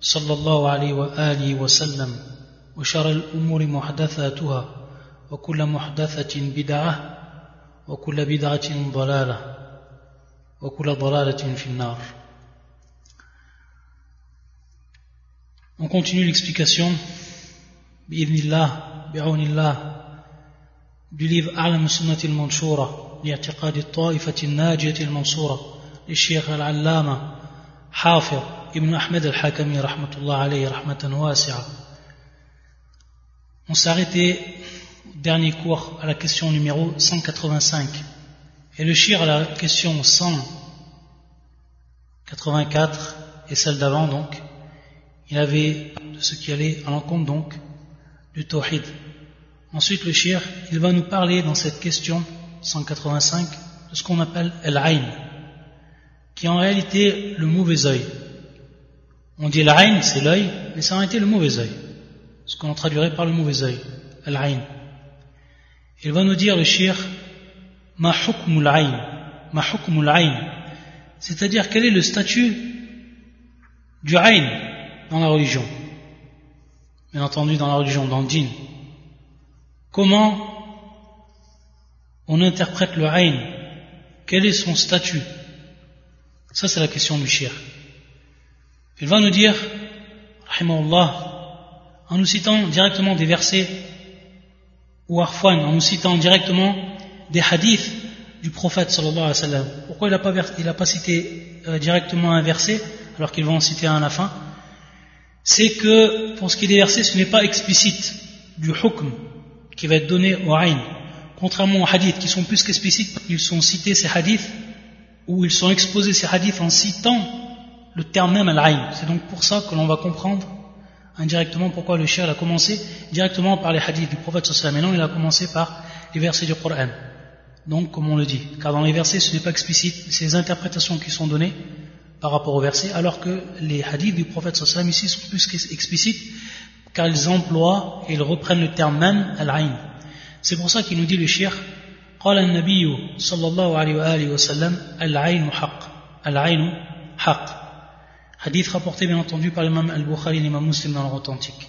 صلى الله عليه وآله وسلم وشر الأمور محدثاتها وكل محدثة بدعة وكل بدعة ضلالة وكل ضلالة في النار. On continue l'explication بإذن بعون الله livre أعلم السنة المنشورة لاعتقاد الطائفة الناجية المنصورة للشيخ العلامة حافظ Ibn Ahmed al-Hakami, rahmatullah alayhi, rahmatan. On s'est arrêté, au dernier cours, à la question numéro 185. Et le shir à la question 184 et celle d'avant, donc, il avait de ce qui allait à l'encontre, donc, du tawhid. Ensuite, le shir, il va nous parler dans cette question 185 de ce qu'on appelle al-ayn, qui est en réalité le mauvais œil. On dit l'ayn, c'est l'œil, mais c'est en réalité le mauvais œil. Ce qu'on traduirait par le mauvais œil, al-ayn. Il va nous dire le shir, ma hukmul ayn, ma c'est-à-dire quel est le statut du ayn dans la religion? Bien entendu dans la religion, djinn. Comment on interprète le ayn Quel est son statut? Ça c'est la question du shir. Il va nous dire, en nous citant directement des versets ou arfwan, en nous citant directement des hadiths du prophète sallallahu alayhi wa sallam. Pourquoi il n'a pas, pas cité euh, directement un verset alors qu'il va en citer un à la fin? C'est que pour ce qui est des versets, ce n'est pas explicite du hukm qui va être donné au ayn. Contrairement aux hadiths qui sont plus qu'explicites, ils sont cités ces hadiths ou ils sont exposés ces hadiths en citant le terme même al-ayn. C'est donc pour ça que l'on va comprendre indirectement pourquoi le cher a commencé directement par les hadiths du prophète sallallahu alayhi wa sallam et non il a commencé par les versets du Coran. Donc, comme on le dit, car dans les versets, ce n'est pas explicite, c'est les interprétations qui sont données par rapport aux versets, alors que les hadiths du prophète sallam ici sont plus explicites, car ils emploient et ils reprennent le terme même, al-ayn. C'est pour ça qu'il nous dit le shir, قال النبي صلى الله عليه وآله وسلم العين حق العين حق hadith rapporté bien entendu par l'imam al-Bukhari et l'imam muslim dans leur authentique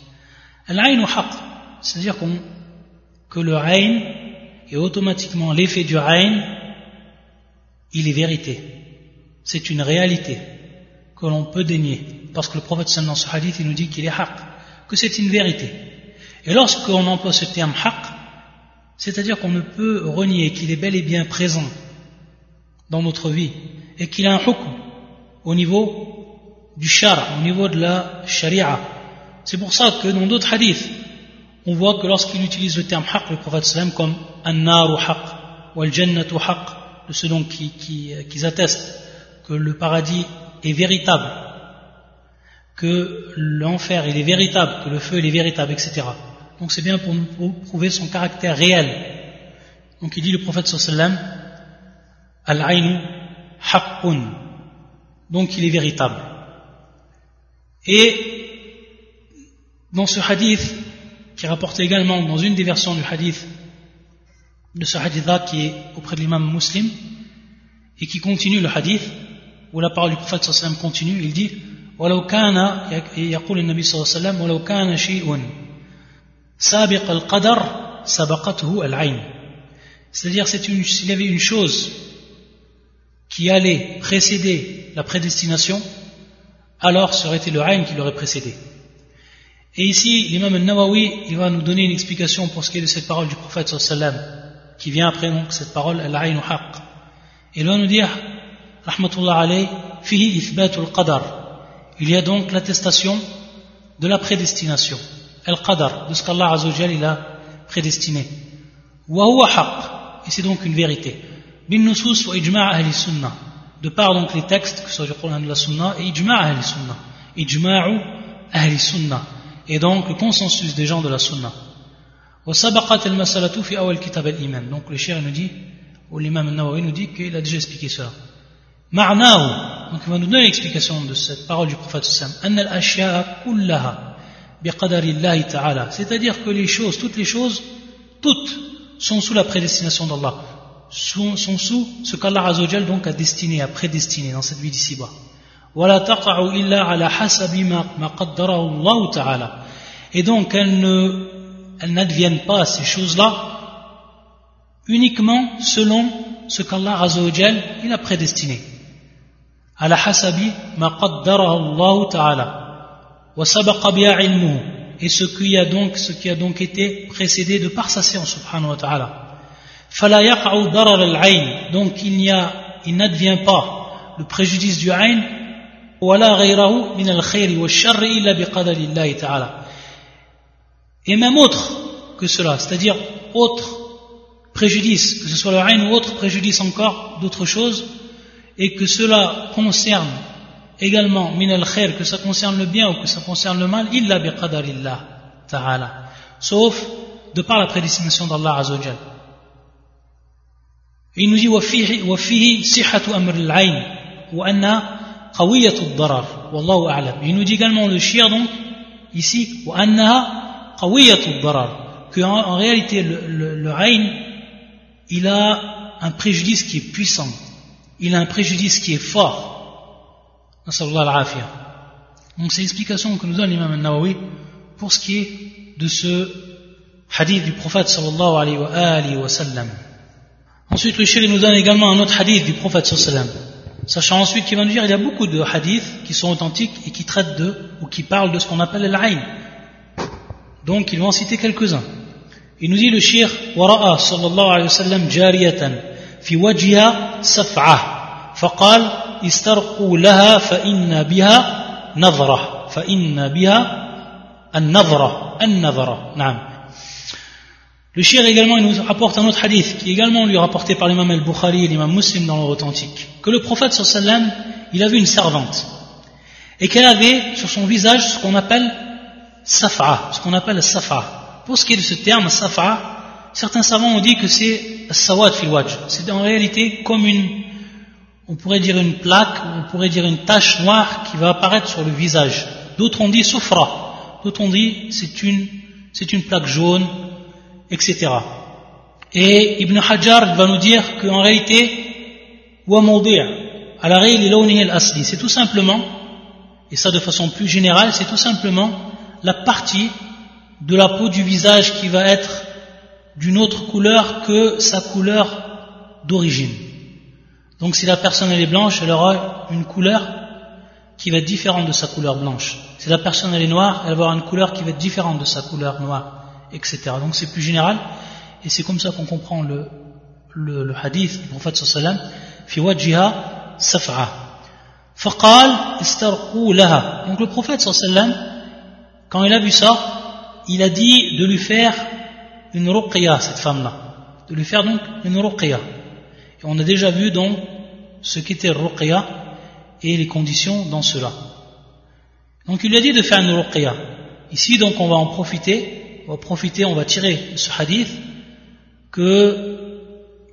al-ayn haq c'est-à-dire que le ayn et automatiquement l'effet du ayn, il est vérité. C'est une réalité que l'on peut dénier. Parce que le prophète dans ce hadith, il nous dit qu'il est haq, que c'est une vérité. Et lorsqu'on emploie ce terme haq, c'est-à-dire qu'on ne peut renier qu'il est bel et bien présent dans notre vie et qu'il a un hukm au niveau du shara, au niveau de la sharia. C'est pour ça que dans d'autres hadiths, on voit que lorsqu'il utilise le terme haq, le prophète sallam, comme an-naru haq, ou al-jannatu haq, de ceux donc qui, qui, qui attestent que le paradis est véritable, que l'enfer il est véritable, que le feu il est véritable, etc. Donc c'est bien pour nous prouver son caractère réel. Donc il dit le prophète sallam, al-aynu haqqun, donc il est véritable. Et dans ce hadith, qui rapporte également dans une des versions du hadith, de ce hadith-là qui est auprès de l'imam muslim, et qui continue le hadith, où la parole du prophète sallam continue, il dit ولو كان يقول النبي صلى الله عليه وسلم ولو كان شيء سابق القدر سبقته العين c'est-à-dire s'il y avait une chose qui allait précéder la prédestination alors été le ayn qui l'aurait précédé et ici, l'imam al-Nawawi, il va nous donner une explication pour ce qui est de cette parole du prophète sallam, qui vient après donc cette parole, al-ayn haq. Il va nous dire, rahmatullah alayh, fihi ithbatul qadar. Il y a donc l'attestation de la prédestination, al-qadar, de ce qu'Allah azawajal il a prédestiné. Wa huwa haq. Et c'est donc une vérité. Bin nusus wa ijma' ahli sunnah. De par donc les textes, que ce soit du Coran de la sunnah, et ijma' ahli sunnah. Ijma'u ahli sunnah et donc le consensus des gens de la sunna. Donc le shir nous dit, ou l'imam Nawawi nous dit qu'il a déjà expliqué cela. donc il va nous donner l'explication de cette parole du prophète c'est-à-dire que les choses, toutes les choses, toutes sont sous la prédestination d'Allah, sont, sont, sous ce qu'Allah donc a destiné, a prédestiné dans cette vie d'ici-bas. Et donc elles ne elles n'adviennent pas ces choses-là uniquement selon ce qu'Allah Azzawajal il a prédestiné. على حسب ما قدره الله تعالى وسبق بها علمه et ce qui a donc ce qui a donc été précédé de par sa science subhanahu wa ta'ala donc il n'advient pas le préjudice du ayn et même autre que cela, c'est-à-dire autre préjudice, que ce soit le ayn ou autre préjudice encore d'autres choses, et que cela concerne également min al khair, que ça concerne le bien ou que ça concerne le mal, illa biqadarillah ta'ala. Sauf de par la prédestination d'Allah Azzawajal. Il nous dit وفيه صحة أمر العين وأنها قوية الضرر والله أعلم. Il nous dit également le shir donc ici وأنها que en, réalité le, le, il a un préjudice qui est puissant il a un préjudice qui est fort donc c'est l'explication que nous donne l'imam al-Nawawi pour ce qui est de ce hadith du prophète sallallahu alayhi wa, sallam ensuite le chéri nous donne également un autre hadith du prophète sallallahu alayhi wa sallam sachant ensuite qu'il va nous dire il y a beaucoup de hadiths qui sont authentiques et qui traitent de ou qui parlent de ce qu'on appelle l'ayn donc, ils vont en citer quelques-uns. Il nous dit le shir ورأى صلى الله عليه وسلم جارية في وجهها سفعة فقال استرقوا لها فإن بها نظرة فإن بها النظرة النظرة نعم le shir également nous rapporte un autre hadith qui également lui rapporté par l'imam al-Bukhari et l'imam muslim dans leur authentique que le prophète sallam il avait une servante et qu'elle avait sur son visage ce qu'on appelle safa, ce qu'on appelle safa. Pour ce qui est de ce terme safa, certains savants ont dit que c'est sawad fil C'est en réalité comme une, on pourrait dire une plaque, on pourrait dire une tache noire qui va apparaître sur le visage. D'autres ont dit soufra, d'autres ont dit c'est une, c'est une plaque jaune, etc. Et Ibn Hajar va nous dire qu'en réalité, c'est tout simplement, et ça de façon plus générale, c'est tout simplement la partie de la peau du visage qui va être d'une autre couleur que sa couleur d'origine. Donc si la personne est blanche, elle aura une couleur qui va être différente de sa couleur blanche. Si la personne est noire, elle va avoir une couleur qui va être différente de sa couleur noire, etc. Donc c'est plus général, et c'est comme ça qu'on comprend le, hadith du prophète sallallahu fi wajhiha saf'a. Faqal istarqu laha. Donc le prophète sallallahu quand il a vu ça, il a dit de lui faire une ruqya, cette femme-là. De lui faire donc une ruqya. Et on a déjà vu donc ce qu'était ruqya et les conditions dans cela. Donc il lui a dit de faire une ruqya. Ici donc on va en profiter, on va profiter, on va tirer de ce hadith que,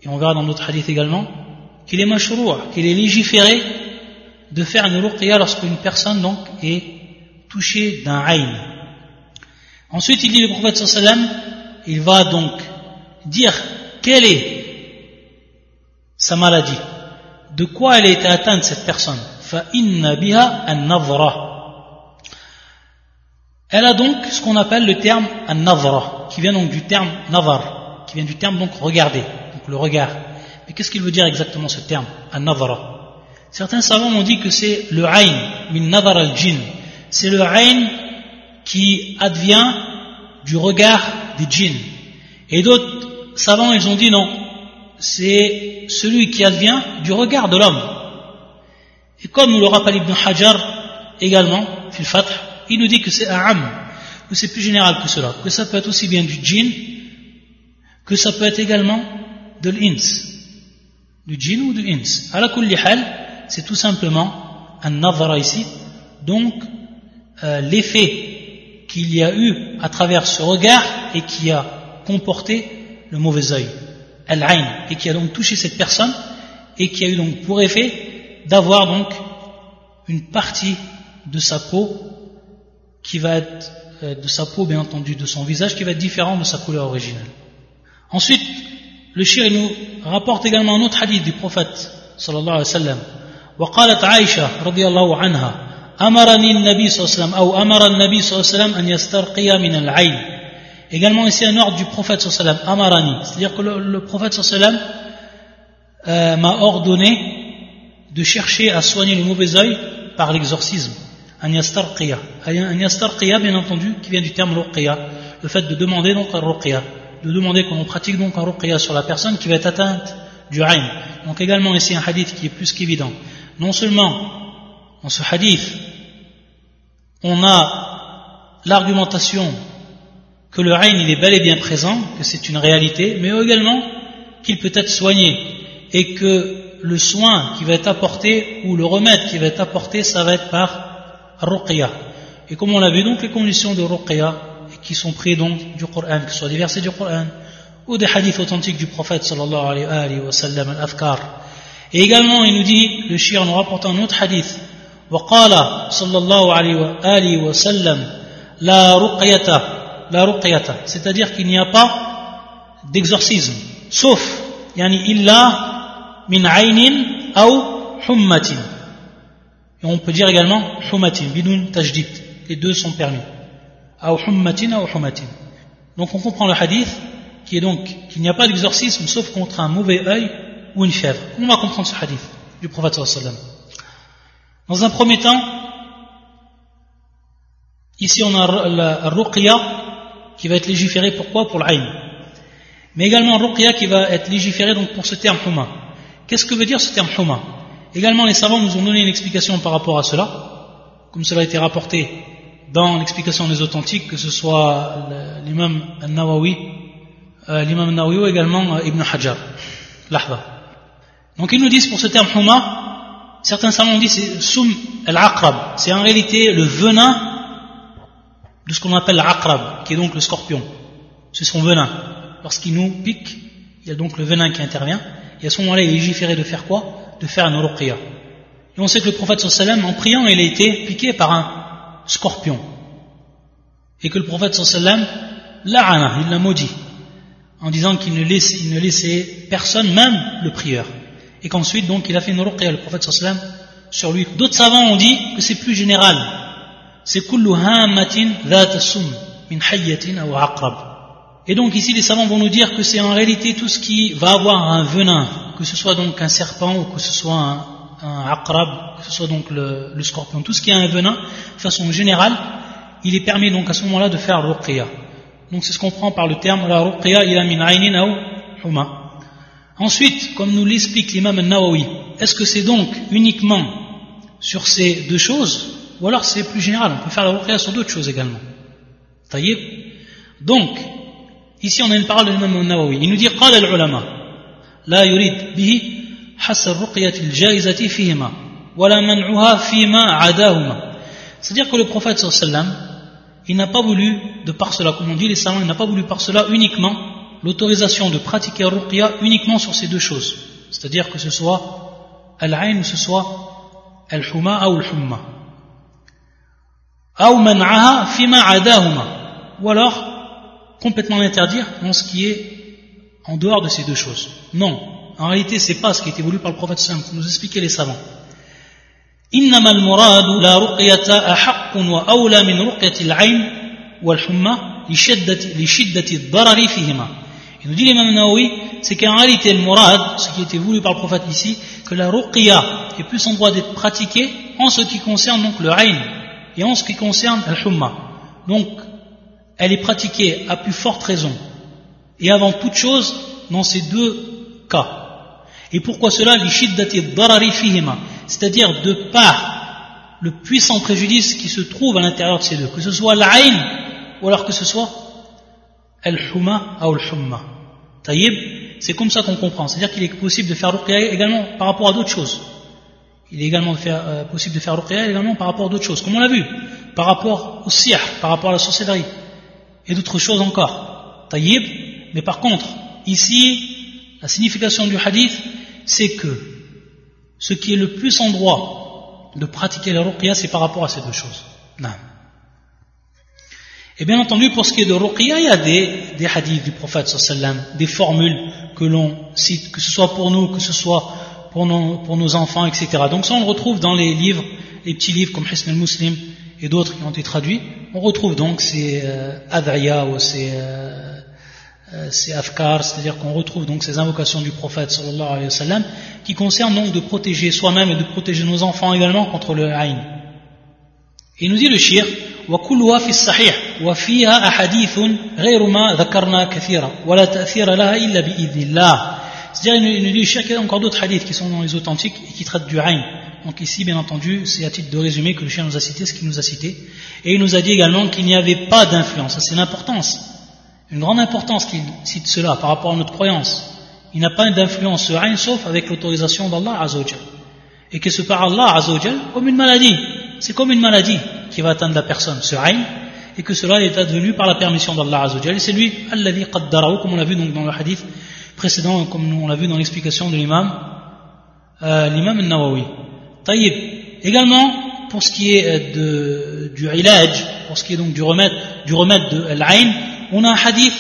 et on verra dans d'autres hadiths également, qu'il est mashroua, qu'il est légiféré de faire une ruqya lorsqu'une personne donc est touché d'un aïn. Ensuite, il dit le prophète sallam, il va donc dire quelle est sa maladie, de quoi elle a été atteinte cette personne. Elle a donc ce qu'on appelle le terme an-navra, qui vient donc du terme navar, qui vient du terme donc regarder, donc le regard. Mais qu'est-ce qu'il veut dire exactement ce terme, an-navra Certains savants m'ont dit que c'est le ayn, min navar al-jinn, c'est le règne qui advient du regard des djinns. Et d'autres savants, ils ont dit non, c'est celui qui advient du regard de l'homme. Et comme nous le rappelle Ibn Hajar également, fil il nous dit que c'est un que c'est plus général que cela, que ça peut être aussi bien du djinn, que ça peut être également de l'ins, du djinn ou du ins. À la c'est tout simplement un navara ici, donc euh, l'effet qu'il y a eu à travers ce regard et qui a comporté le mauvais œil, al-ayn, et qui a donc touché cette personne et qui a eu donc pour effet d'avoir donc une partie de sa peau qui va être euh, de sa peau bien entendu de son visage qui va être différent de sa couleur originale. Ensuite, le shir nous rapporte également un autre hadith du prophète sallallahu alayhi wa sallam. وقالت عائشة رضي الله عنها أمرني النبي صلى الله عليه وسلم أو أمر النبي صلى الله عليه وسلم أن يسترقي من العين Également ici un ordre du prophète sallallahu alayhi wa sallam, Amarani, c'est-à-dire que le, le prophète sallallahu alayhi wa sallam euh, m'a ordonné de chercher à soigner le mauvais œil par l'exorcisme. Anyastarqiya. Anyastarqiya, bien entendu, qui vient du terme ruqya, le fait de demander donc un ruqya, de demander qu'on pratique donc un ruqya sur la personne qui va être atteinte du ayn. Donc également ici un hadith qui est plus qu'évident. Non seulement dans ce hadith, on a l'argumentation que le ayn il est bel et bien présent, que c'est une réalité, mais également qu'il peut être soigné et que le soin qui va être apporté ou le remède qui va être apporté, ça va être par ruqya. Et comme on l'a vu, donc les conditions de ruqya qui sont prises donc du Coran, que ce soit des versets du Coran ou des hadiths authentiques du prophète sallallahu alayhi wa sallam, al-afkar. Et également, il nous dit, le shir nous rapporte un autre hadith, وقال صلى الله عليه وسلم لا رقية لا رقية c'est-à-dire qu'il n'y a pas d'exorcisme sauf يعني إلا min aynin ou hummatin. et on peut dire également hummatin, bidun tajdid. Les deux sont permis. Ou hummatin ou hummatin. Donc on comprend le hadith qui est donc qu'il n'y a pas d'exorcisme sauf contre un mauvais œil ou une fièvre. On va comprendre ce hadith du prophète sallallahu Dans un premier temps, ici on a la ruqya qui va être légiféré pourquoi? Pour l'ayn. Mais également ruqya qui va être légiféré donc pour ce terme humma. Qu'est-ce que veut dire ce terme huma Également, les savants nous ont donné une explication par rapport à cela, comme cela a été rapporté dans l'explication des authentiques, que ce soit l'imam al-Nawawi, euh, l'imam al-Nawawi ou également euh, Ibn Hajar. Donc ils nous disent pour ce terme huma, certains savants dit c'est sum al-aqrab, c'est en réalité le venin de ce qu'on appelle l'aqrab, qui est donc le scorpion. C'est son venin. Lorsqu'il nous pique, il y a donc le venin qui intervient. Et à ce moment-là, il est légiféré de faire quoi? De faire un ruqya. Et on sait que le prophète sallam, en priant, il a été piqué par un scorpion. Et que le prophète sallam, la'ana, il l'a maudit, en disant qu'il ne, ne laissait personne, même le prieur. Et qu'ensuite, donc, il a fait une ruqya, le prophète sallam, sur lui. D'autres savants ont dit que c'est plus général. C'est kullu hamatin dhat min hayyatin aqrab. Et donc ici les savants vont nous dire que c'est en réalité tout ce qui va avoir un venin, que ce soit donc un serpent ou que ce soit un, un aqrab, que ce soit donc le, scorpion, tout ce qui a un venin, de façon générale, il est permis donc à ce moment-là de faire ruqya. Donc c'est ce qu'on prend par le terme la ruqya ila min aynin ou huma. Ensuite, comme nous l'explique l'imam al-Nawawi, est-ce que c'est donc uniquement sur ces deux choses ou alors c'est plus général, on peut faire la ruqya sur d'autres choses également. Taïeb. Donc, ici on a une parole de l'imam al-Nawawi, il nous dit qala al-ulama. لا يريد به حس الرقية الجائزة فيهما ولا منعها فيما عداهما C'est-à-dire que le prophète sallam, il n'a pas voulu, de par cela, comme on dit les savants, il n'a pas voulu par cela uniquement l'autorisation de pratiquer ruqya uniquement sur ces deux choses. C'est-à-dire que ce soit al-ayn ou ce soit al-huma ou al-humma. Ou man'aha fima adahuma. Ou alors, complètement l'interdire dans ce qui est en dehors de ces deux choses. Non, en réalité, c'est pas ce qui a été voulu par le prophète sallam, pour nous expliquer les savants. إنما المراد لا رقية أحق وأولى من رقية العين والحمى لشدة, لشدة الضرر فيهما. Il nous dit l'imam Nawawi, c'est qu'en réalité le murad, ce qui a été voulu par le prophète ici, que la ruqya est plus en droit d'être pratiquée en ce qui concerne donc le ayn et en ce qui concerne al humma. Donc elle est pratiquée à plus forte raison, et avant toute chose, dans ces deux cas. Et pourquoi cela C'est-à-dire de par le puissant préjudice qui se trouve à l'intérieur de ces deux, que ce soit l'Aïn ou alors que ce soit al-huma ou al-humma. C'est comme ça qu'on comprend. C'est-à-dire qu'il est possible de faire ruqya également par rapport à d'autres choses. il est également euh, possible de faire ruqya également par rapport à d'autres choses, comme on l'a vu, par rapport au sihr, par rapport à la sorcellerie, et d'autres choses encore. Taïb, mais par contre, ici, la signification du hadith, c'est que ce qui est le plus en droit de pratiquer la ruqya, c'est par rapport à ces deux choses. Non. Et bien entendu, pour ce qui est de ruqya, il y a des, des hadiths du prophète sallam, des formules que l'on cite, que ce soit pour nous, que ce soit pour nos, enfants, etc. Donc ça, on le retrouve dans les livres, les petits livres comme Hisn al-Muslim et d'autres qui ont été traduits. On retrouve donc ces euh, ou ces, euh, ces afkar, c'est-à-dire qu'on retrouve donc ces invocations du prophète sallallahu alayhi wa sallam, qui concernent donc de protéger soi-même et de protéger nos enfants également contre le haïn. Et il nous dit le shir, وكلها في الصحيح وفيها أحاديث غير ما ذكرنا كثيرا ولا تأثير لها إلا بإذن الله c'est-à-dire, il nous dit qu'il y a encore d'autres hadiths qui sont dans les authentiques et qui traitent du Aïn. Donc ici, bien entendu, c'est à titre de résumé que le chien nous a cité ce qu'il nous a cité. Et il nous a dit également qu'il n'y avait pas d'influence. Ça, c'est l'importance. Une grande importance qu'il cite cela par rapport à notre croyance. Il n'y a pas d'influence sur Aïn sauf avec l'autorisation d'Allah Azzawajal. Et que ce par Allah Azzawajal comme une maladie. C'est comme une maladie qui va atteindre la personne, ce Aïn, et que cela est advenu par la permission d'Allah Azzawajal. Et c'est lui, Alladhi Qaddarahu, comme on l'a vu donc dans le hadith précédent, comme on l'a vu dans l'explication de l'imam, euh, l'imam al-Nawawi. Taïb. Également, pour ce qui est euh, du ilaj, pour ce qui est donc du remède, du remède de l'aïn, on a un hadith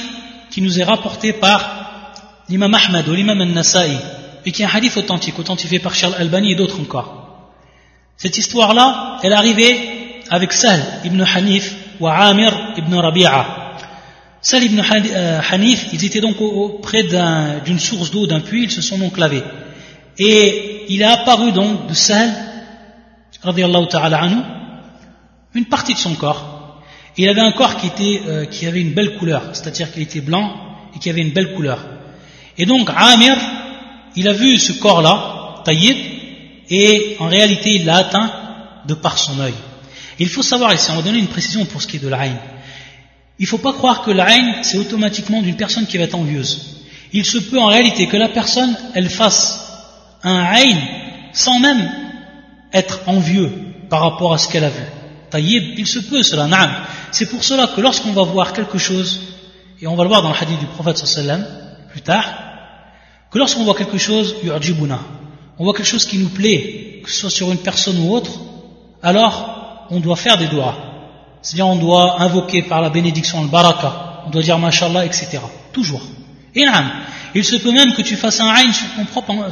qui nous est rapporté par l'imam Ahmad ou l'imam al-Nasa'i, et qui est un hadith authentique, authentifié par Charles Albani et d'autres encore. Cette histoire-là, elle est arrivée avec Sahl ibn Hanif ou Amir ibn Rabi'a. Sal ibn euh, Hanif, ils étaient donc auprès d'une source d'eau, d'un puits, ils se sont donc lavés. Et il a apparu donc de Sal, ta'ala anhu, une partie de son corps. Il avait un corps qui, était, euh, qui avait une belle couleur, c'est-à-dire qu'il était blanc et qui avait une belle couleur. Et donc Amir, il a vu ce corps-là, taillé, et en réalité il l'a atteint de par son œil. Il faut savoir ici, on va donner une précision pour ce qui est de la il ne faut pas croire que la haine, c'est automatiquement d'une personne qui va être envieuse. Il se peut en réalité que la personne, elle fasse un haine sans même être envieux par rapport à ce qu'elle a vu. Taïb, il se peut cela, naam. C'est pour cela que lorsqu'on va voir quelque chose, et on va le voir dans le hadith du prophète sallam plus tard, que lorsqu'on voit quelque chose, on voit quelque chose qui nous plaît, que ce soit sur une personne ou autre, alors on doit faire des doigts c'est-à-dire on doit invoquer par la bénédiction le baraka, on doit dire mashallah, etc. Toujours. Et naam, il se peut même que tu fasses un aïn sur,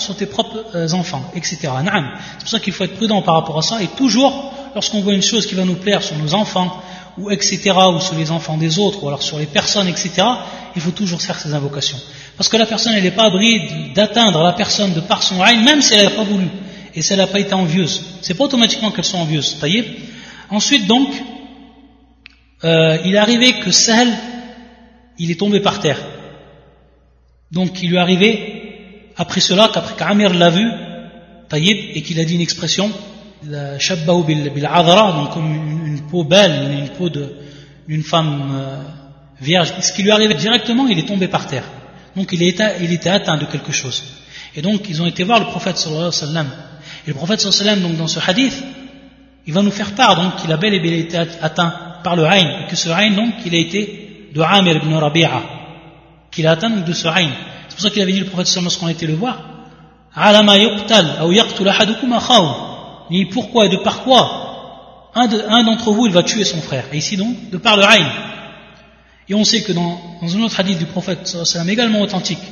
sur tes propres euh, enfants, etc. C'est pour ça qu'il faut être prudent par rapport à ça, et toujours, lorsqu'on voit une chose qui va nous plaire sur nos enfants, ou etc., ou sur les enfants des autres, ou alors sur les personnes, etc., il faut toujours faire ces invocations. Parce que la personne, elle n'est pas abri d'atteindre la personne de par son aïn, même si elle n'a pas voulu, et si elle n'a pas été envieuse. C'est pas automatiquement qu'elles sont envieuses. Ensuite, donc, euh, il est arrivé que Sahl, il est tombé par terre. Donc il lui est arrivé, après cela, qu'après qu'Amir l'a vu, Taïb, et qu'il a dit une expression, Bil adra, donc comme une, peau belle, une, peau d'une femme euh, vierge. Ce qui lui arrivé directement, il est tombé par terre. Donc il, était, il était atteint de quelque chose. Et donc ils ont été voir le prophète sallallahu alayhi wa sallam. Et le prophète sallallahu alayhi wa sallam, donc dans ce hadith, il va nous faire part donc qu'il a bel et bien été atteint par le Aïn, et que ce Aïn, donc, il a été de Amir ibn Rabi'a, qu'il a atteint de ce Aïn. C'est pour ça qu'il avait dit le prophète sallallahu lorsqu'on a été le voir, Alama yuqtal, ou yaqtul ahadukum Il dit pourquoi et de par quoi un d'entre vous, il va tuer son frère? Et ici donc, de par le Aïn. Et on sait que dans, dans un autre hadith du prophète sallallahu également authentique,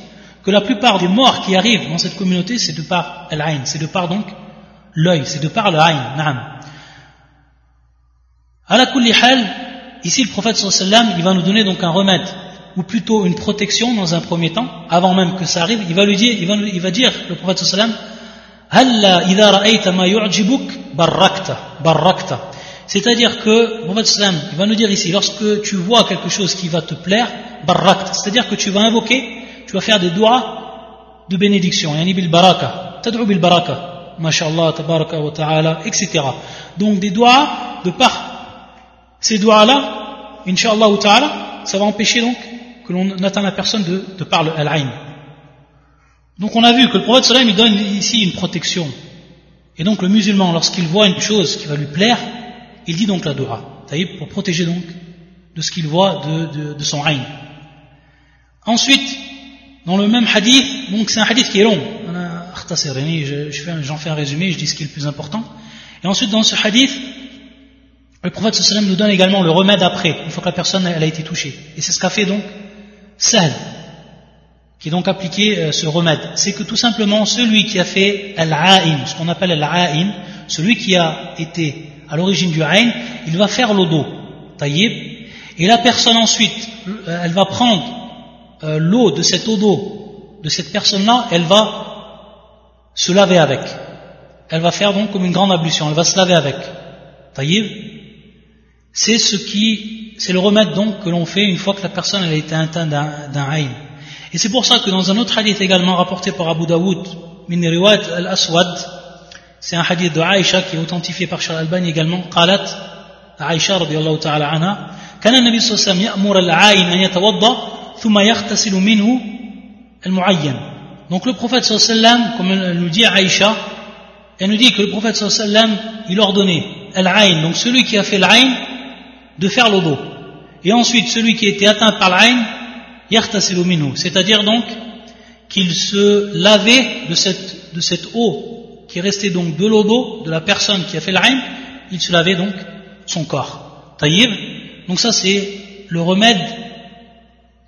que la plupart des morts qui arrivent dans cette communauté, c'est de par l'Aïn, c'est de par donc l'œil, c'est de par le Aïn, na'am. À la ici le prophète sallam, il va nous donner donc un remède, ou plutôt une protection dans un premier temps, avant même que ça arrive, il va lui dire, il va, il va dire, le prophète sallam, c'est-à-dire que, le prophète sallam, il va nous dire ici, lorsque tu vois quelque chose qui va te plaire, barrakta, c'est-à-dire que tu vas invoquer, tu vas faire des doigts de bénédiction, yani bil baraka, tad'u bil baraka, mashallah, tabaraka wa ta'ala, etc. Donc des doigts de part ces doigts-là, Inch'Allah ta'ala, ça va empêcher donc que l'on atteint la personne de, de par le al Donc on a vu que le prophète il donne ici une protection Et donc le musulman, lorsqu'il voit une chose qui va lui plaire, il dit donc la dua, pour protéger donc de ce qu'il voit de, de, son règne. Ensuite, dans le même hadith, donc c'est un hadith qui est long, j'en fais un résumé, je dis ce qui est le plus important. Et ensuite, dans ce hadith, le prophète sallam nous donne également le remède après, une fois que la personne elle a été touchée. Et c'est ce qu'a fait donc Sahl, qui est donc appliqué euh, ce remède. C'est que tout simplement, celui qui a fait al-a'in, ce qu'on appelle al-a'in, celui qui a été à l'origine du aïn, il va faire l'eau taillib, et la personne ensuite, euh, elle va prendre euh, l'eau de cette eau d'eau, de cette personne-là, elle va se laver avec. Elle va faire donc comme une grande ablution, elle va se laver avec. Taïb, c'est ce qui, c'est le remède donc que l'on fait une fois que la personne a été atteinte d'un aïn. Et c'est pour ça que dans un autre hadith également rapporté par Abu Dawood, min al-Aswad, c'est un hadith de Aïcha qui est authentifié par Charles Albani également, قالت عائشة رضي الله تعالى عنها كان النبي صلى الله عليه وسلم يأمر العائن أن يتوضأ ثم يغتسل منه المعين donc le prophète sallam, comme elle nous dit Aïcha, elle nous dit que le prophète sallam, il ordonnait al donc celui qui a fait l'aïn, de faire l'odo. Et ensuite, celui qui était atteint par l'aïn, c'est-à-dire donc qu'il se lavait de cette, eau qui restait donc de l'odo de la personne qui a fait l'aïn, il se lavait donc son corps. Taïb. Donc ça c'est le remède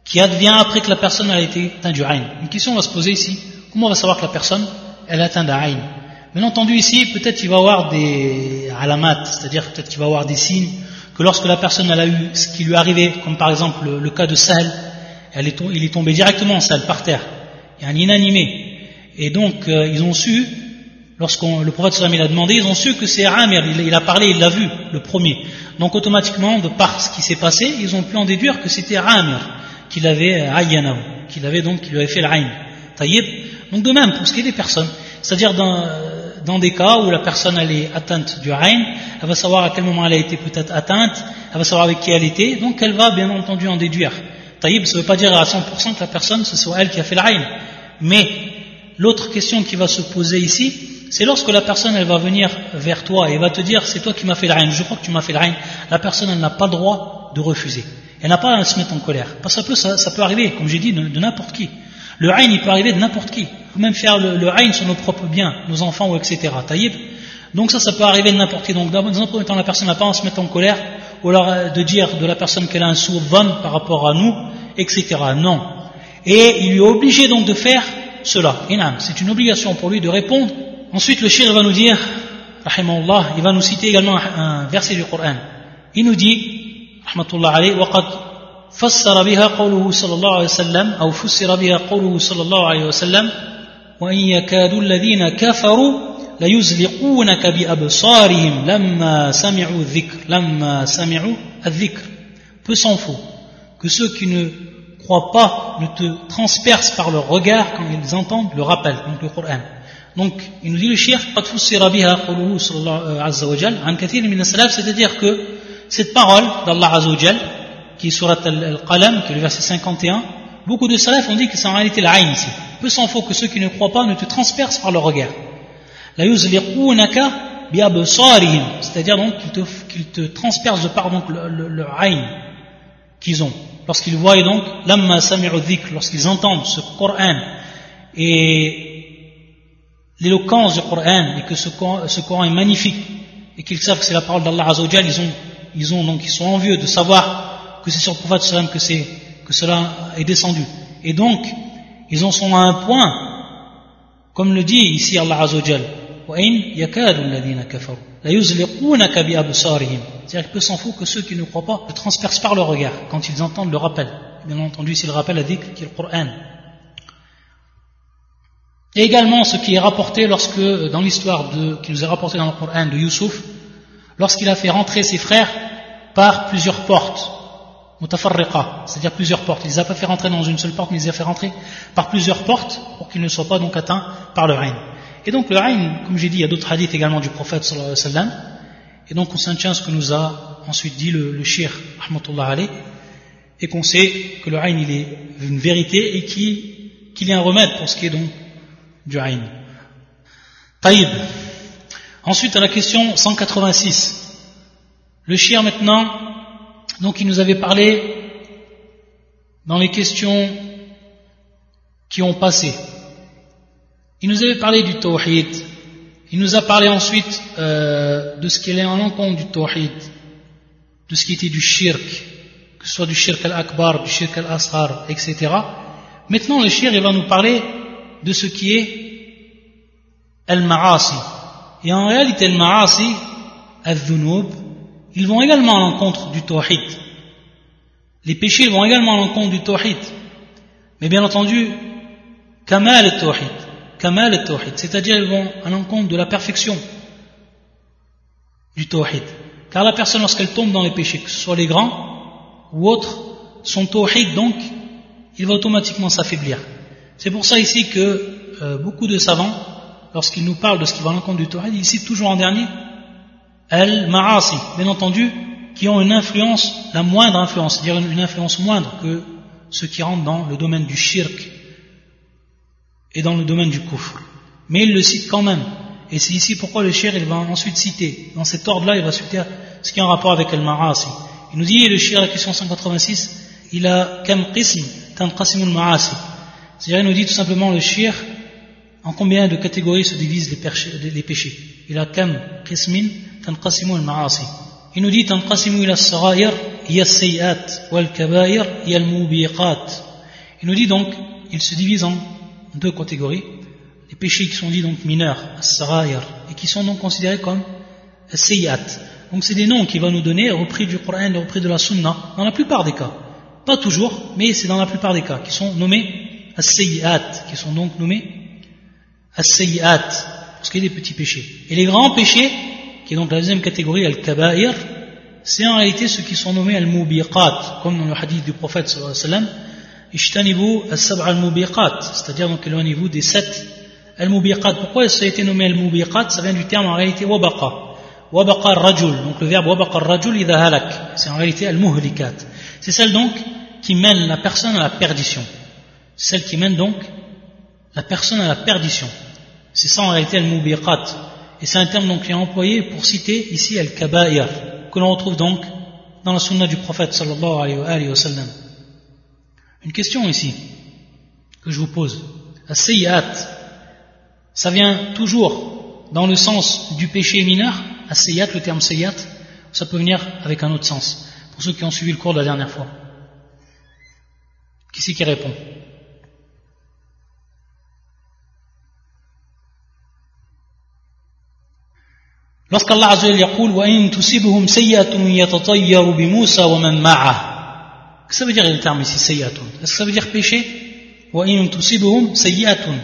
qui advient après que la personne a été atteinte du Aïn. Une question va se poser ici. Comment on va savoir que la personne elle a atteint d'Aïn Bien entendu ici, peut-être qu'il va y avoir des alamat, c'est-à-dire peut-être qu'il va y avoir des signes que lorsque la personne elle a eu ce qui lui est arrivé, comme par exemple le, cas de Sahel, elle est, il est tombé directement en salle, par terre. Il y a un inanimé. Et donc euh, ils ont su, lorsqu'on le prophète sallam a demandé, ils ont su que c'est Amir, il, a parlé, il l'a vu, le premier. Donc automatiquement, de par ce qui s'est passé, ils ont pu en déduire que c'était Amir qu'il avait euh, qu'il avait donc, qu'il avait fait l'aïn. Taïb. Donc de même, pour ce qui est des personnes, c'est-à-dire dans, euh, dans des cas où la personne elle est atteinte du aïn, elle va savoir à quel moment elle a été peut-être atteinte, elle va savoir avec qui elle était, donc elle va bien entendu en déduire. Taïb, ça ne veut pas dire à 100% que la personne, ce soit elle qui a fait l'aïn. Mais l'autre question qui va se poser ici, c'est lorsque la personne elle va venir vers toi et va te dire c'est toi qui m'as fait l'aïn, je crois que tu m'as fait l'aïn, la personne elle n'a pas le droit de refuser. Elle n'a pas à se mettre en colère. Parce que ça peut, ça, peut arriver, comme j'ai dit, de, n'importe qui. Le haïn, il peut arriver de n'importe qui. On peut même faire le, le sur nos propres biens, nos enfants, ou etc. Taïb. Donc ça, ça peut arriver de n'importe qui. Donc dans un premier temps, la personne n'a pas à se mettre en colère, ou alors euh, de dire de la personne qu'elle a un sourd par rapport à nous, etc. Non. Et il lui est obligé donc de faire cela. C'est une obligation pour lui de répondre. Ensuite, le shir va nous dire, il va nous citer également un verset du Coran. Il nous dit, رحمة الله عليه وقد فسر بها قوله صلى الله عليه وسلم أو فسر بها قوله صلى الله عليه وسلم وإن يكاد الذين كفروا ليزلقونك بأبصارهم لما سمعوا الذكر لما سمعوا الذكر peu s'en faut que ceux qui ne croient pas ne te transpercent par leur regard quand ils entendent le rappel, donc le Coran. Donc, il nous dit le shir, قد فسر بها قوله صلى الله عز وجل عن كثير من السلف, c'est-à-dire que cette parole d'Allah Azzawajal, qui est surat al-Qalam, qui est le verset 51, beaucoup de salafs ont dit que c'est en réalité la ici. Peu s'en faut que ceux qui ne croient pas ne te transpercent par leur regard. C'est-à-dire donc qu'ils te, transpercent de par donc le, le, qu'ils ont. Lorsqu'ils voient donc, lamma lorsqu'ils entendent ce Coran et l'éloquence du Coran et que ce Coran, est magnifique et qu'ils savent que c'est la parole d'Allah Azzawajal, ils ont ils ont donc ils sont envieux de savoir que c'est sur le prophète que c'est que cela est descendu. Et donc ils en sont à un point, comme le dit ici Allah Azzawajal, c'est-à-dire qu'il peut s'en foutre que ceux qui ne croient pas ne transpercent par le regard quand ils entendent le rappel. Bien entendu, c'est le rappel a dit qui est le. Et également ce qui est rapporté lorsque, dans l'histoire qui nous est rapporté dans le Coran de Youssouf, lorsqu'il a fait rentrer ses frères par plusieurs portes, mutafarriqa, c'est-à-dire plusieurs portes. Il les a pas fait rentrer dans une seule porte, mais il les a fait rentrer par plusieurs portes pour qu'ils ne soient pas donc atteints par le règne. Et donc le règne, comme j'ai dit, il y a d'autres hadiths également du prophète sallallahu alayhi wa sallam. Et donc on s'intient à ce que nous a ensuite dit le, le shir, rahmatullah et qu'on sait que le règne il est une vérité et qu'il y a un remède pour ce qui est donc du règne. Taïb. Ensuite, à la question 186. Le shir maintenant, donc il nous avait parlé dans les questions qui ont passé. Il nous avait parlé du tawhid. Il nous a parlé ensuite euh, de ce qui est en l'encontre du tawhid, de ce qui était du shirk, que ce soit du shirk al-akbar, du shirk al-asghar, etc. Maintenant, le shirk, il va nous parler de ce qui est al-ma'asi. Et en réalité, al-ma'asi, al-dhunub, ils vont également à l'encontre du tawhid. Les péchés vont également à l'encontre du tawhid. Mais bien entendu, kamal al-tawhid, kamal al-tawhid, c'est-à-dire ils vont à l'encontre de la perfection du tawhid. Car la personne, lorsqu'elle tombe dans les péchés, que ce soit les grands ou autres, son tawhid, donc, il va automatiquement s'affaiblir. C'est pour ça ici que euh, beaucoup de savants, lorsqu'ils nous parlent de ce qui va à l'encontre du tawhid, ils citent toujours en dernier al-ma'asi, bien entendu, qui ont une influence, la moindre influence, c'est-à-dire une influence moindre que ceux qui rentrent dans le domaine du shirk et dans le domaine du kufr. Mais il le cite quand même. Et c'est ici pourquoi le shirk, il va ensuite citer. Dans cet ordre-là, il va citer ce qui est en rapport avec al-ma'asi. Il nous dit, le shirk, la question 186, il a kam qism, tanqasimul ma'asi. C'est-à-dire, il nous dit tout simplement le shirk, en combien de catégories se divisent les péchés? Il a kam qismin, tanqasimul ma'asi. Il nous dit tanqasimu ila sarair ya sayyat wal kabair ya al mubiqat. Il nous dit donc il se divise en deux catégories les péchés qui sont dits donc mineurs et qui sont donc considérés comme sayyat. Donc c'est des noms qu'il va nous donner repris du Coran et repris de la Sunna dans la plupart des cas. Pas toujours, mais c'est dans la plupart des cas qui sont nommés as-sayyat, qui sont donc nommés as-sayyat parce qu'il y a des petits péchés. Et les grands péchés qui est donc la deuxième catégorie, al-kaba'ir, c'est en réalité ceux qui sont nommés al-mubiqat, comme dans le hadith du prophète sallallahu alayhi wa sallam, ishtanibu al-mubiqat, c'est-à-dire donc éloignez-vous des sept al-mubiqat. Pourquoi ça a été nommé al-mubiqat Ça vient du terme en réalité wabaqa. Wabaqa rajul donc le verbe wabaqa rajul idha halak, c'est en réalité al-muhlikat. C'est celle donc qui mène la personne à la perdition. Celle qui mène donc la personne à la perdition. C'est ça en réalité al-mubiqat. Et c'est un terme donc qui est employé pour citer ici Al-Kaba'ir, que l'on retrouve donc dans la sunna du prophète sallallahu alayhi wa sallam. Une question ici, que je vous pose. As-Sayyat, ça vient toujours dans le sens du péché mineur? As-Sayyat, le terme Sayyat, ça peut venir avec un autre sens. Pour ceux qui ont suivi le cours de la dernière fois. Qui c'est qui répond? Lorsqu'Allah Azzawajal yaqul wa in tusibhum sayyatun yatatayyar bi Musa wa man ma'ah Qu'est-ce que ça veut dire le terme ici sayyatun Est-ce que ça veut dire péché Wa in tusibhum sayyatun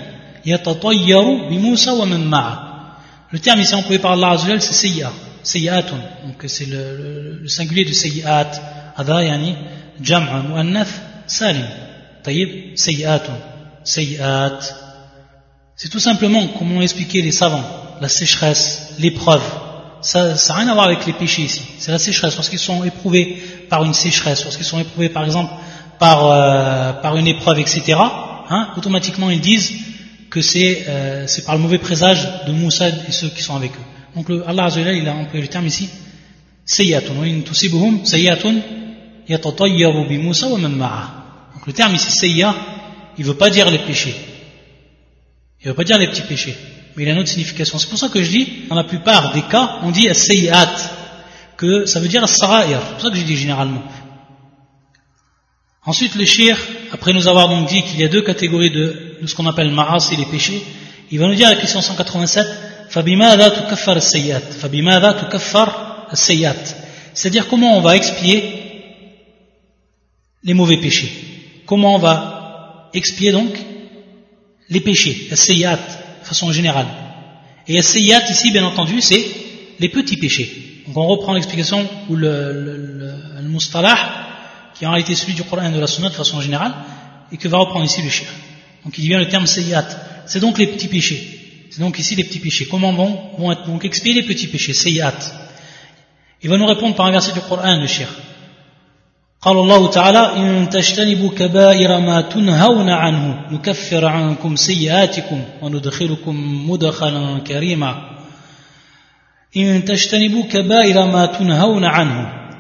yatatayyar bi Musa wa man ma'ah. Le terme ici employé par Allah Azzawajal c'est sayya, sayyatun. Donc c'est le, le, le, singulier de sayyat. هذا يعني جمع مؤنث سالم طيب سيئات سيئات c'est tout simplement comme l'ont expliqué les savants la sécheresse, l'épreuve. Ça n'a rien à voir avec les péchés ici. C'est la sécheresse. Lorsqu'ils sont éprouvés par une sécheresse, lorsqu'ils sont éprouvés par exemple par, euh, par une épreuve, etc., hein, automatiquement ils disent que c'est euh, par le mauvais présage de Moussa et ceux qui sont avec eux. Donc le, Allah Azza il a employé le terme ici, sayyatun. Donc le terme ici, sayya, il ne veut pas dire les péchés. Il ne veut pas dire les petits péchés mais il a une autre signification. C'est pour ça que je dis, dans la plupart des cas, on dit as que ça veut dire as-sara'ir. C'est pour ça que je dis généralement. Ensuite, le shir, après nous avoir donc dit qu'il y a deux catégories de, de ce qu'on appelle ma'as et les péchés, il va nous dire à la question 187, فَبِمَاذَا تُكَفَّرَ السَّيَّاتِ فَبِمَاذَا تُكَفَّرَ السَّيَّاتِ C'est-à-dire comment on va expier les mauvais péchés. Comment on va expier donc les péchés, as-sayyat, façon générale. Et Sayyat ici, bien entendu, c'est les petits péchés. Donc on reprend l'explication ou le, le, mustalah, qui est en réalité celui du Coran et de la Sunna de façon générale, et que va reprendre ici le chien. Donc il vient le terme Sayyat. C'est donc les petits péchés. C'est donc ici les petits péchés. Comment vont, vont être donc expiés les petits péchés? Sayyat. Il va nous répondre par un verset du Coran, le chien قال الله تعالى إن تجتنبوا كبائر ما تنهون عنه نكفر عنكم سيئاتكم وندخلكم مدخلا كريما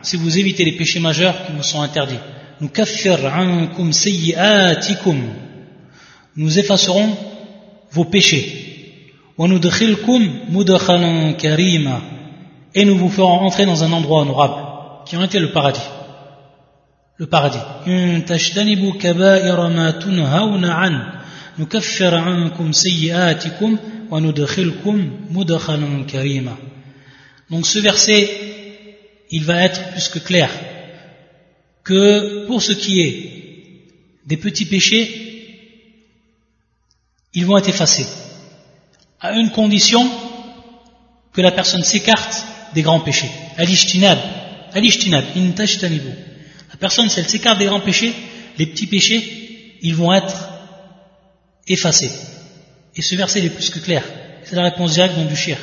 si vous évitez les péchés majeurs qui vous sont interdits nous effacerons vos péchés et nous vous ferons entrer dans un endroit honorable qui en était le paradis le paradis. donc ce verset il va être plus que clair. Que pour ce qui est des petits péchés ils vont être effacés. À une condition que la personne s'écarte des grands péchés. Al-ishtinab, al-ishtinab, personne, si elle s'écarte des grands péchés, les petits péchés, ils vont être effacés. Et ce verset est plus que clair. C'est la réponse directe du shir.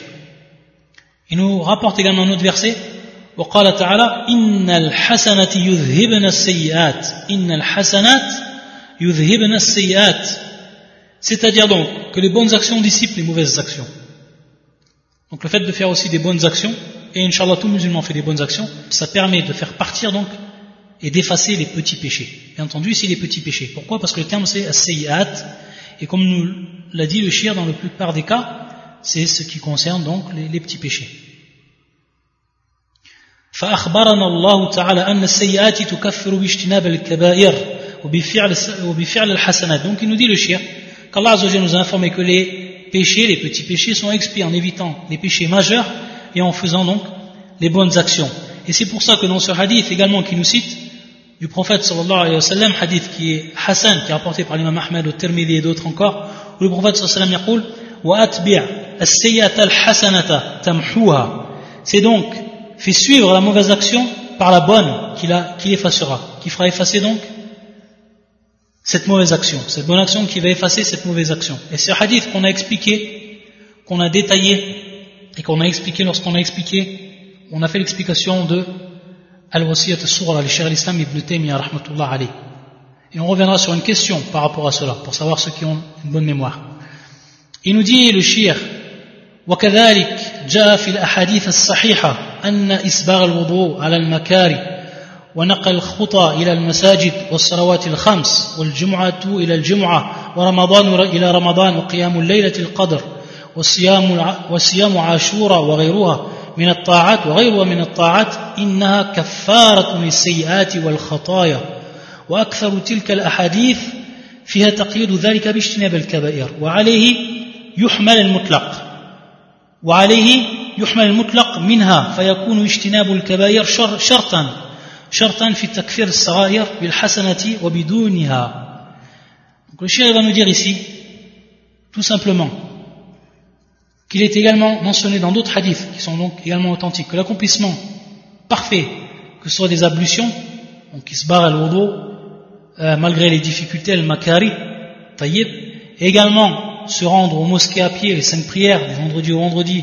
Il nous rapporte également un autre verset. وقال تعالى إن الحسنات يذهبن السيئات إن الحسنات يذهبن السيئات c'est-à-dire donc que les bonnes actions dissipent les mauvaises actions. Donc le fait de faire aussi des bonnes actions, et Inch'Allah tout musulman fait des bonnes actions, ça permet de faire partir donc et d'effacer les petits péchés. Bien entendu, ici les petits péchés. Pourquoi Parce que le terme c'est as et comme nous l'a dit le shir dans la plupart des cas, c'est ce qui concerne donc les, les petits péchés. فأخبرنا الله تعالى أن السيئات تكفر باجتناب الكبائر وبفعل وبفعل الحسنات donc il nous dit le shir qu'Allah nous a informé que les péchés, les petits péchés sont expiés en évitant les péchés majeurs et en faisant donc les bonnes actions. Et c'est pour ça que dans ce hadith également qui nous cite du prophète sallallahu alayhi wa sallam, hadith qui est Hassan, qui est rapporté par l'imam Ahmed au Tirmidhi et d'autres encore, où le prophète sallallahu alayhi wa sallam tamhuha. C'est donc, fait suivre la mauvaise action par la bonne qui l'effacera, qui fera effacer donc cette mauvaise action, cette bonne action qui va effacer cette mauvaise action. Et ce hadith qu'on a expliqué, qu'on a détaillé et qu'on a expliqué lorsqu'on a expliqué, on a fait l'explication de Al-Wasiyat al-Surah, le Cheikh al-Islam ibn Taymiyyah rahmatullah alayh. Et on reviendra sur une question par rapport à cela, pour savoir ceux qui ont une bonne mémoire. Il nous dit le shir, وكذلك جاء في الأحاديث الصحيحة أن إسباغ الوضوء على المكاري ونقل الخطى إلى المساجد والصلوات الخمس والجمعة إلى الجمعة ورمضان إلى رمضان وقيام الليلة القدر وصيام وصيام عاشوراء وغيرها من الطاعات وغيرها من الطاعات إنها كفارة للسيئات والخطايا. وأكثر تلك الأحاديث فيها تقييد ذلك باجتناب الكبائر. وعليه يحمل المطلق. وعليه يحمل المطلق منها فيكون اجتناب الكبائر شرطا. donc le shir va nous dire ici, tout simplement, qu'il est également mentionné dans d'autres hadiths qui sont donc également authentiques, que l'accomplissement parfait, que ce soit des ablutions, donc qui se barre à l'odo, euh, malgré les difficultés, le makari, taïb, également se rendre aux mosquées à pied, les cinq prières, du vendredi au vendredi,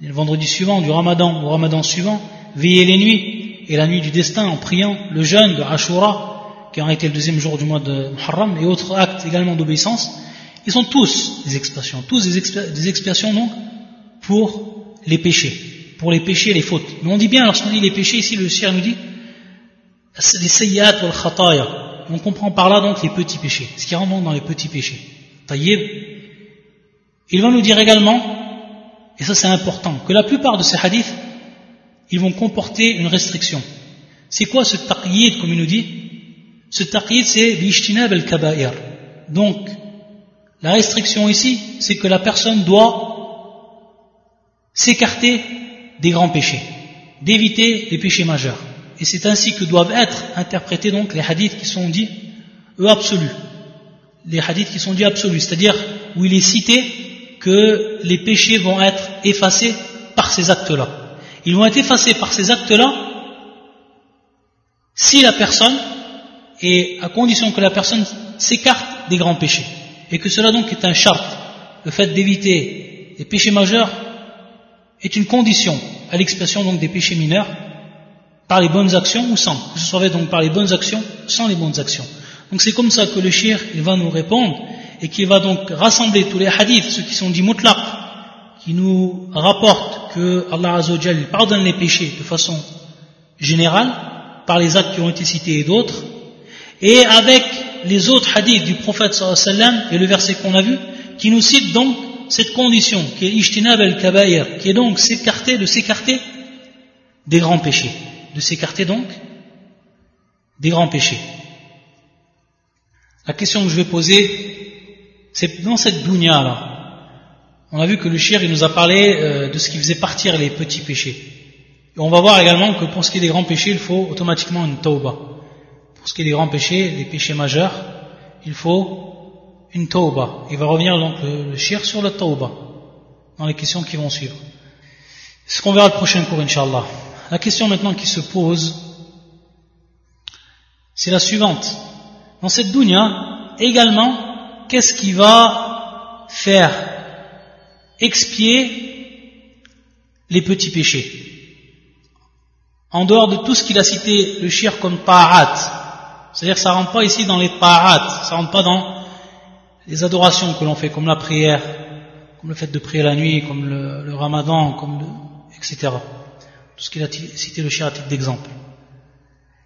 le vendredi suivant, du ramadan au ramadan suivant, veiller les nuits, et la nuit du destin en priant, le jeûne de Ashura, qui a été le deuxième jour du mois de Muharram, et autres actes également d'obéissance, ils sont tous des expiations, tous des, expiations donc pour les péchés, pour les péchés et les fautes. Mais on dit bien, lorsqu'on dit les péchés, ici le Sire nous dit, les sayyat wal khataya. On comprend par là donc les petits péchés, ce qui rentre dans les petits péchés. Taïeb. Il va nous dire également, et ça c'est important, que la plupart de ces hadiths ils vont comporter une restriction. C'est quoi ce taqyid, comme il nous dit? Ce taqyid, c'est l'ishtinab al-kaba'ir. Donc, la restriction ici, c'est que la personne doit s'écarter des grands péchés, d'éviter les péchés majeurs. Et c'est ainsi que doivent être interprétés donc les hadiths qui sont dits eux absolus. Les hadiths qui sont dits absolus, c'est-à-dire où il est cité que les péchés vont être effacés par ces actes-là ils vont être effacés par ces actes-là si la personne, et à condition que la personne s'écarte des grands péchés, et que cela donc est un charte, le fait d'éviter les péchés majeurs est une condition à l'expression donc des péchés mineurs par les bonnes actions ou sans, que ce soit donc par les bonnes actions, sans les bonnes actions. Donc c'est comme ça que le shir va nous répondre et qu'il va donc rassembler tous les hadiths, ceux qui sont dits mutlaq, qui nous rapportent que Allah Azzawajal pardonne les péchés de façon générale, par les actes qui ont été cités et d'autres, et avec les autres hadiths du prophète sallam et le verset qu'on a vu, qui nous cite donc cette condition, qui est Ishtinab al-Kabair, qui est donc s'écarter, de s'écarter des grands péchés. De s'écarter donc des grands péchés. La question que je vais poser, c'est dans cette dunya là. On a vu que le shir il nous a parlé euh, de ce qui faisait partir les petits péchés. Et on va voir également que pour ce qui est des grands péchés, il faut automatiquement une tauba. Pour ce qui est des grands péchés, les péchés majeurs, il faut une tauba. Il va revenir donc le, shir sur la tauba dans les questions qui vont suivre. Ce qu'on verra le prochain cours, Inch'Allah. La question maintenant qui se pose, c'est la suivante. Dans cette dunya, également, qu'est-ce qui va faire expier les petits péchés? En dehors de tout ce qu'il a cité le shir comme ta'at, c'est-à-dire que ça rentre pas ici dans les ta'at, ça rentre pas dans les adorations que l'on fait, comme la prière, comme le fait de prier la nuit, comme le, ramadan, comme le, etc. Tout ce qu'il a cité le shir à titre d'exemple.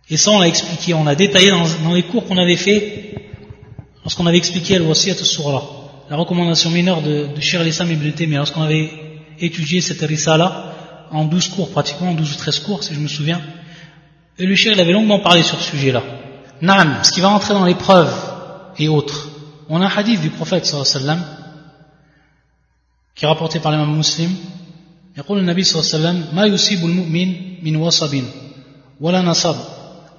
Et ça, on l'a expliqué, on a détaillé dans, les cours qu'on avait fait lorsqu'on avait expliqué Al-Wasiyat Surah, la recommandation mineure de, de Shir al-Islam ibn mais lorsqu'on avait étudié cette risala en 12 cours, pratiquement en 12 ou 13 cours, si je me souviens. Et le Shir, il avait longuement parlé sur ce sujet-là. Naam, ce qui va rentrer dans les preuves et autres. On a un hadith du prophète sallallahu alayhi wa sallam, qui est rapporté par l'imam muslim. يقول النبي صلى الله عليه وسلم ما يصيب المؤمن من وصب ولا نصب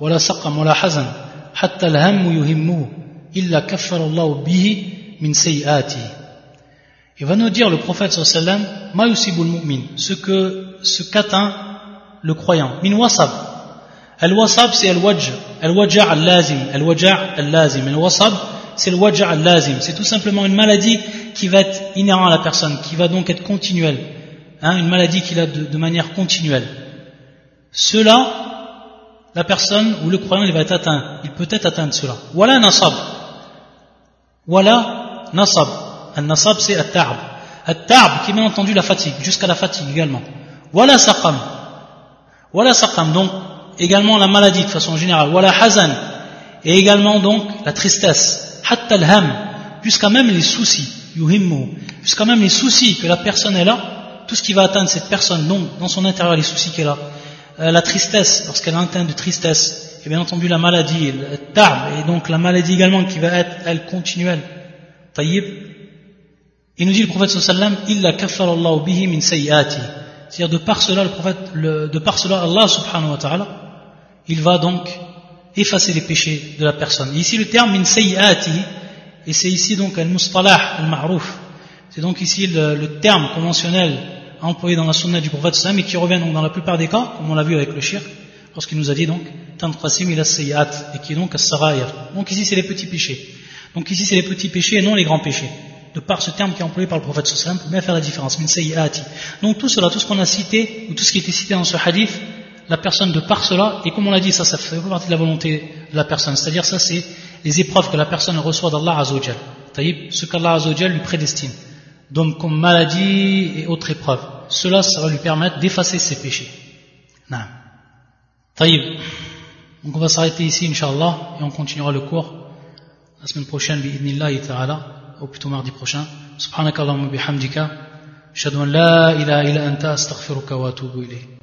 ولا سقم ولا حزن حتى الهم يهمه إلا كفر الله به من سيئاته Il va nous dire le prophète sallam ma yusibul mu'min ce que ce qu'atteint le croyant min wasab al wasab c'est al wajh al wajh al lazim al wajh al lazim al wasab c'est le wajh al lazim c'est tout simplement une maladie qui va être inhérente à la personne qui va donc être continuelle hein, une maladie qu'il a de, manière continuelle cela la personne ou le croyant il va être atteint, il peut être atteint de cela. Voilà nasab. Voilà nasab. Un nasab c'est at-ta'b. At-ta'b qui est bien entendu la fatigue, jusqu'à la fatigue également. Voilà saqam. Voilà saqam, donc également la maladie de façon générale. Voilà hazan. Et également donc la tristesse. Hatta al-ham. Jusqu'à même les soucis. Yuhimmu. Jusqu'à même les soucis que la personne est là. Tout ce qui va atteindre cette personne, donc dans son intérieur les soucis qu'elle a euh, la tristesse, lorsqu'elle est atteinte de tristesse, et bien entendu la maladie, le tab, et donc la maladie également qui va être, elle, continuelle. Taïb. Il nous dit le prophète sallam, illa Allah bihi min sayyati. C'est-à-dire de par cela, le prophète, de par cela, Allah subhanahu wa ta'ala, il va donc effacer les péchés de la personne. Ici le terme min et c'est ici donc al-mustalah, al-ma'rouf. C'est donc ici le, le terme conventionnel employé dans la sunna du prophète sallam et qui revient donc dans la plupart des cas, comme on l'a vu avec le shirk, lorsqu'il nous a dit donc Tantrasim ila sayyat et qui est donc as Donc ici c'est les petits péchés. Donc ici c'est les petits péchés et non les grands péchés. De par ce terme qui est employé par le prophète sallam pour bien faire la différence. Min sayyati. Donc tout cela, tout ce qu'on a cité, ou tout ce qui était cité dans ce hadith, la personne de par cela, et comme on l'a dit, ça, ça fait partie de la volonté de la personne. C'est-à-dire ça c'est les épreuves que la personne reçoit d'Allah Azzawajal. Ce qu'Allah Azzawajal lui prédestine donc comme maladie et autres épreuves. Cela, ça va lui permettre d'effacer ses péchés. Non. Donc on va s'arrêter ici, Inch'Allah, et on continuera le cours la semaine prochaine, ta'ala, ou plutôt mardi prochain. Subhanakallahumma bihamdika, ashhadu an la ilaha illa anta astaghfiruka wa atubu ilayk.